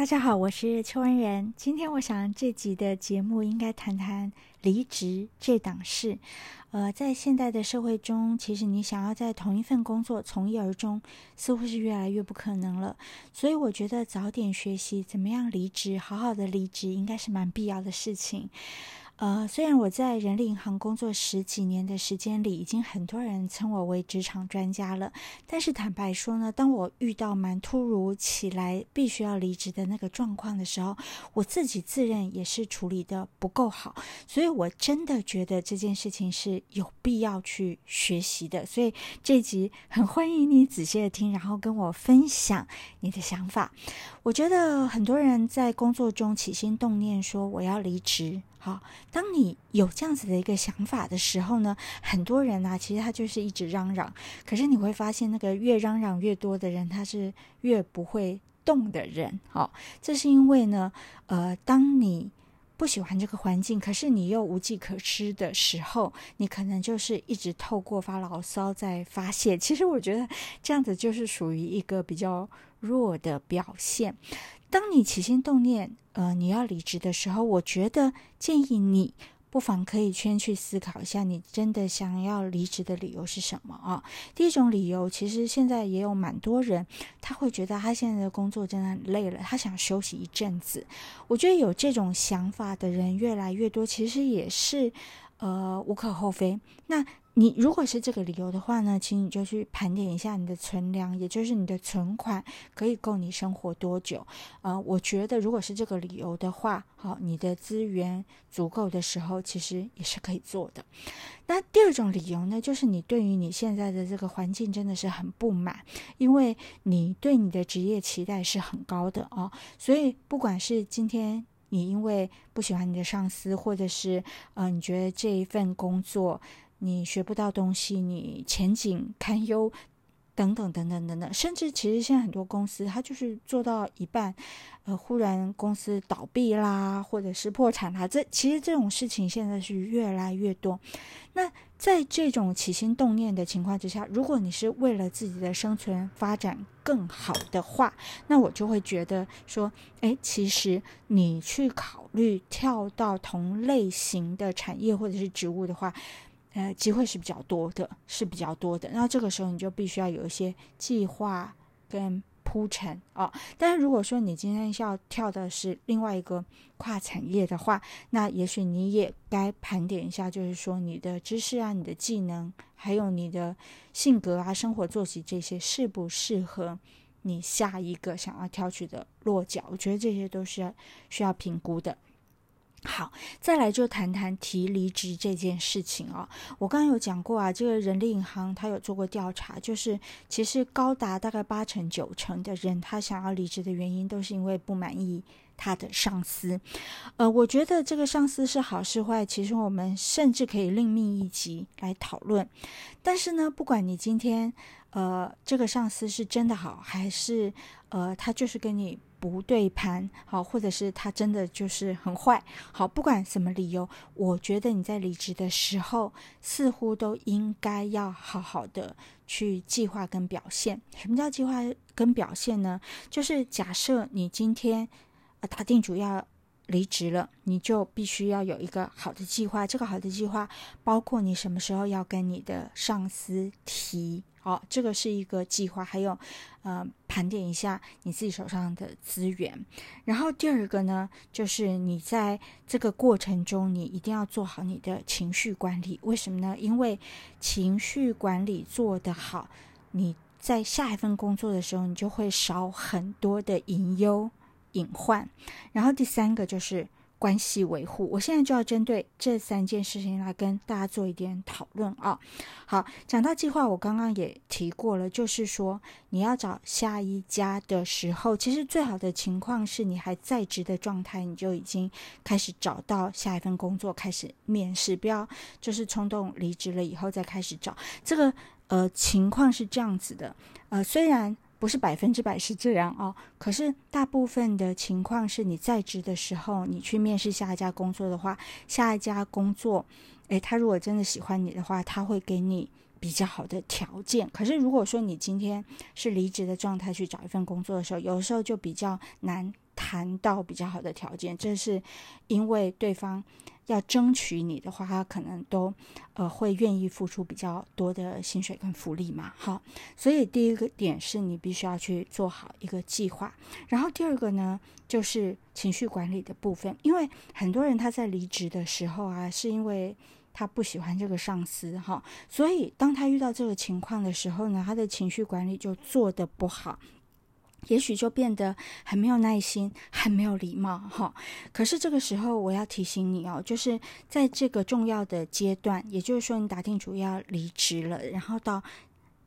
大家好，我是邱恩仁。今天我想这集的节目应该谈谈离职这档事。呃，在现代的社会中，其实你想要在同一份工作从一而终，似乎是越来越不可能了。所以我觉得早点学习怎么样离职，好好的离职，应该是蛮必要的事情。呃，虽然我在人力银行工作十几年的时间里，已经很多人称我为职场专家了，但是坦白说呢，当我遇到蛮突如其来必须要离职的那个状况的时候，我自己自认也是处理的不够好，所以我真的觉得这件事情是有必要去学习的。所以这集很欢迎你仔细的听，然后跟我分享你的想法。我觉得很多人在工作中起心动念说我要离职。好，当你有这样子的一个想法的时候呢，很多人啊，其实他就是一直嚷嚷。可是你会发现，那个越嚷嚷越多的人，他是越不会动的人。好，这是因为呢，呃，当你不喜欢这个环境，可是你又无计可施的时候，你可能就是一直透过发牢骚在发泄。其实我觉得这样子就是属于一个比较弱的表现。当你起心动念，呃，你要离职的时候，我觉得建议你不妨可以先去思考一下，你真的想要离职的理由是什么啊？第一种理由，其实现在也有蛮多人，他会觉得他现在的工作真的很累了，他想休息一阵子。我觉得有这种想法的人越来越多，其实也是呃无可厚非。那你如果是这个理由的话呢，请你就去盘点一下你的存粮，也就是你的存款可以够你生活多久？呃，我觉得如果是这个理由的话，好，你的资源足够的时候，其实也是可以做的。那第二种理由呢，就是你对于你现在的这个环境真的是很不满，因为你对你的职业期待是很高的啊，所以不管是今天你因为不喜欢你的上司，或者是呃你觉得这一份工作。你学不到东西，你前景堪忧，等等等等等等，甚至其实现在很多公司，它就是做到一半，呃，忽然公司倒闭啦，或者是破产啦，这其实这种事情现在是越来越多。那在这种起心动念的情况之下，如果你是为了自己的生存发展更好的话，那我就会觉得说，哎，其实你去考虑跳到同类型的产业或者是职务的话。呃，机会是比较多的，是比较多的。那这个时候你就必须要有一些计划跟铺陈啊。但是如果说你今天要跳的是另外一个跨产业的话，那也许你也该盘点一下，就是说你的知识啊、你的技能，还有你的性格啊、生活作息这些适不适合你下一个想要挑取的落脚？我觉得这些都是需要评估的。好，再来就谈谈提离职这件事情啊。我刚刚有讲过啊，这个人力银行他有做过调查，就是其实高达大概八成九成的人，他想要离职的原因都是因为不满意他的上司。呃，我觉得这个上司是好是坏，其实我们甚至可以另觅一集来讨论。但是呢，不管你今天呃这个上司是真的好，还是呃他就是跟你。不对盘，好，或者是他真的就是很坏，好，不管什么理由，我觉得你在离职的时候，似乎都应该要好好的去计划跟表现。什么叫计划跟表现呢？就是假设你今天啊打定主要离职了，你就必须要有一个好的计划。这个好的计划包括你什么时候要跟你的上司提。哦，这个是一个计划，还有，呃，盘点一下你自己手上的资源。然后第二个呢，就是你在这个过程中，你一定要做好你的情绪管理。为什么呢？因为情绪管理做得好，你在下一份工作的时候，你就会少很多的隐忧隐患。然后第三个就是。关系维护，我现在就要针对这三件事情来跟大家做一点讨论啊。好，讲到计划，我刚刚也提过了，就是说你要找下一家的时候，其实最好的情况是你还在职的状态，你就已经开始找到下一份工作，开始面试，不要就是冲动离职了以后再开始找。这个呃情况是这样子的，呃虽然。不是百分之百是这样哦，可是大部分的情况是你在职的时候，你去面试下一家工作的话，下一家工作，诶，他如果真的喜欢你的话，他会给你比较好的条件。可是如果说你今天是离职的状态去找一份工作的时候，有时候就比较难谈到比较好的条件，这是因为对方要争取你的话，他可能都呃会愿意付出比较多的薪水跟福利嘛。好，所以第一个点是你必须要去做好一个计划，然后第二个呢就是情绪管理的部分，因为很多人他在离职的时候啊，是因为他不喜欢这个上司哈，所以当他遇到这个情况的时候呢，他的情绪管理就做得不好。也许就变得很没有耐心，很没有礼貌，哈。可是这个时候，我要提醒你哦，就是在这个重要的阶段，也就是说，你打定主意要离职了，然后到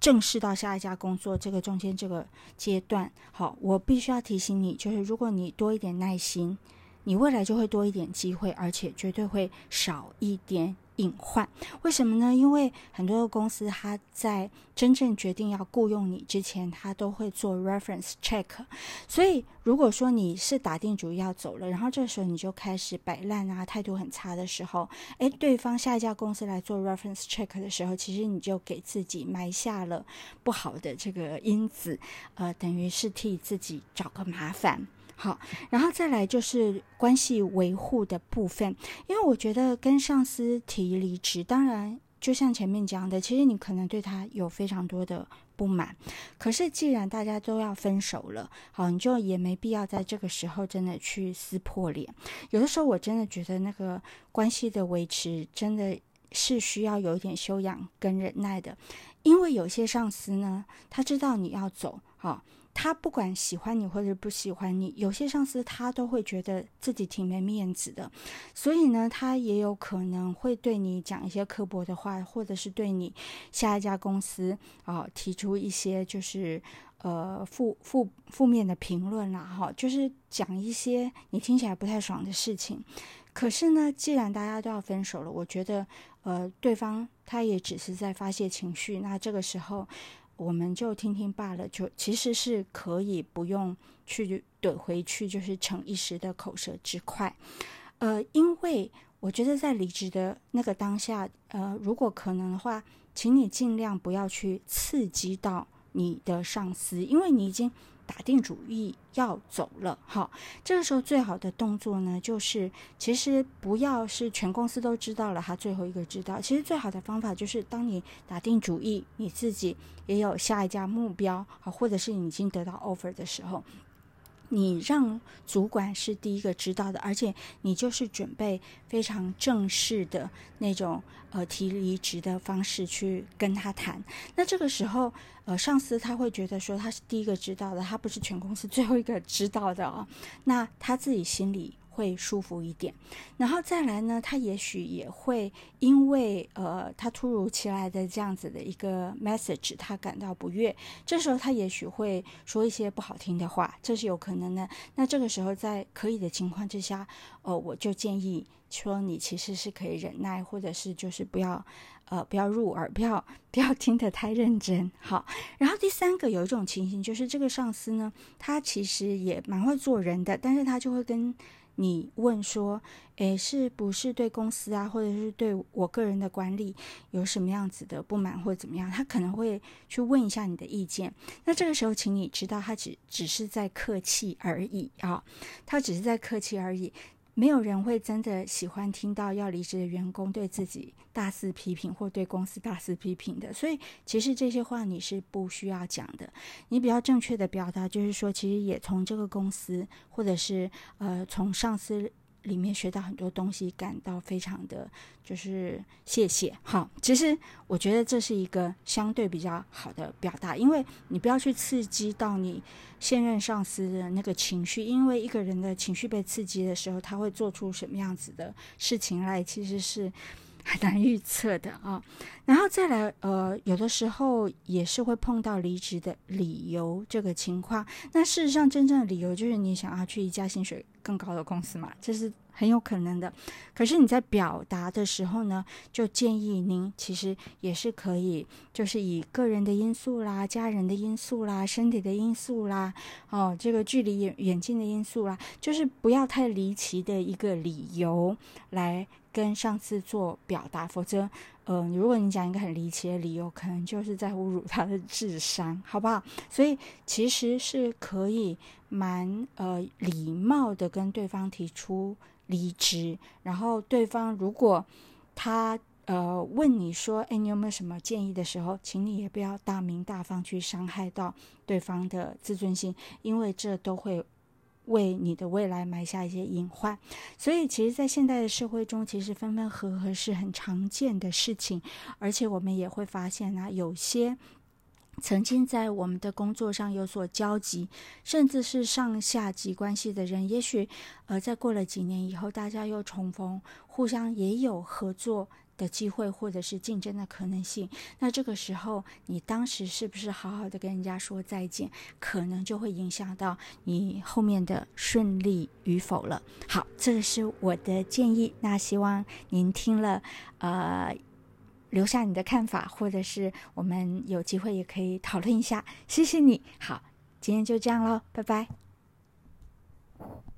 正式到下一家工作这个中间这个阶段，好，我必须要提醒你，就是如果你多一点耐心，你未来就会多一点机会，而且绝对会少一点。隐患，为什么呢？因为很多的公司，他在真正决定要雇佣你之前，他都会做 reference check。所以，如果说你是打定主意要走了，然后这时候你就开始摆烂啊，态度很差的时候，诶，对方下一家公司来做 reference check 的时候，其实你就给自己埋下了不好的这个因子，呃，等于是替自己找个麻烦。好，然后再来就是关系维护的部分，因为我觉得跟上司提离职，当然就像前面讲的，其实你可能对他有非常多的不满，可是既然大家都要分手了，好，你就也没必要在这个时候真的去撕破脸。有的时候我真的觉得那个关系的维持真的是需要有一点修养跟忍耐的，因为有些上司呢，他知道你要走，好。他不管喜欢你或者不喜欢你，有些上司他都会觉得自己挺没面子的，所以呢，他也有可能会对你讲一些刻薄的话，或者是对你下一家公司啊提出一些就是呃负负负面的评论啦，哈，就是讲一些你听起来不太爽的事情。可是呢，既然大家都要分手了，我觉得呃对方他也只是在发泄情绪，那这个时候。我们就听听罢了，就其实是可以不用去怼回去，就是逞一时的口舌之快。呃，因为我觉得在离职的那个当下，呃，如果可能的话，请你尽量不要去刺激到你的上司，因为你已经。打定主意要走了，好，这个时候最好的动作呢，就是其实不要是全公司都知道了，他最后一个知道。其实最好的方法就是，当你打定主意，你自己也有下一家目标，好，或者是你已经得到 offer 的时候。你让主管是第一个知道的，而且你就是准备非常正式的那种呃提离职的方式去跟他谈。那这个时候，呃，上司他会觉得说他是第一个知道的，他不是全公司最后一个知道的哦。那他自己心里。会舒服一点，然后再来呢，他也许也会因为呃，他突如其来的这样子的一个 message，他感到不悦，这时候他也许会说一些不好听的话，这是有可能的。那这个时候在可以的情况之下，呃，我就建议说你其实是可以忍耐，或者是就是不要呃不要入耳，不要不要听得太认真。好，然后第三个有一种情形就是这个上司呢，他其实也蛮会做人的，但是他就会跟你问说，诶，是不是对公司啊，或者是对我个人的管理有什么样子的不满，或者怎么样？他可能会去问一下你的意见。那这个时候，请你知道，他只只是在客气而已啊，他只是在客气而已。没有人会真的喜欢听到要离职的员工对自己大肆批评，或对公司大肆批评的。所以，其实这些话你是不需要讲的。你比较正确的表达就是说，其实也从这个公司，或者是呃从上司。里面学到很多东西，感到非常的就是谢谢。好，其实我觉得这是一个相对比较好的表达，因为你不要去刺激到你现任上司的那个情绪，因为一个人的情绪被刺激的时候，他会做出什么样子的事情来，其实是很难预测的啊。然后再来，呃，有的时候也是会碰到离职的理由这个情况。那事实上，真正的理由就是你想要去一家薪水更高的公司嘛，这是很有可能的。可是你在表达的时候呢，就建议您其实也是可以，就是以个人的因素啦、家人的因素啦、身体的因素啦、哦，这个距离远远近的因素啦，就是不要太离奇的一个理由来跟上司做表达，否则。嗯，如果你讲一个很离奇的理由，可能就是在侮辱他的智商，好不好？所以其实是可以蛮呃礼貌的跟对方提出离职，然后对方如果他呃问你说，哎，你有没有什么建议的时候，请你也不要大明大方去伤害到对方的自尊心，因为这都会。为你的未来埋下一些隐患，所以其实，在现代的社会中，其实分分合合是很常见的事情，而且我们也会发现啊，有些曾经在我们的工作上有所交集，甚至是上下级关系的人，也许呃，在过了几年以后，大家又重逢，互相也有合作。的机会或者是竞争的可能性，那这个时候你当时是不是好好的跟人家说再见，可能就会影响到你后面的顺利与否了。好，这个是我的建议，那希望您听了，呃，留下你的看法，或者是我们有机会也可以讨论一下。谢谢你，好，今天就这样喽，拜拜。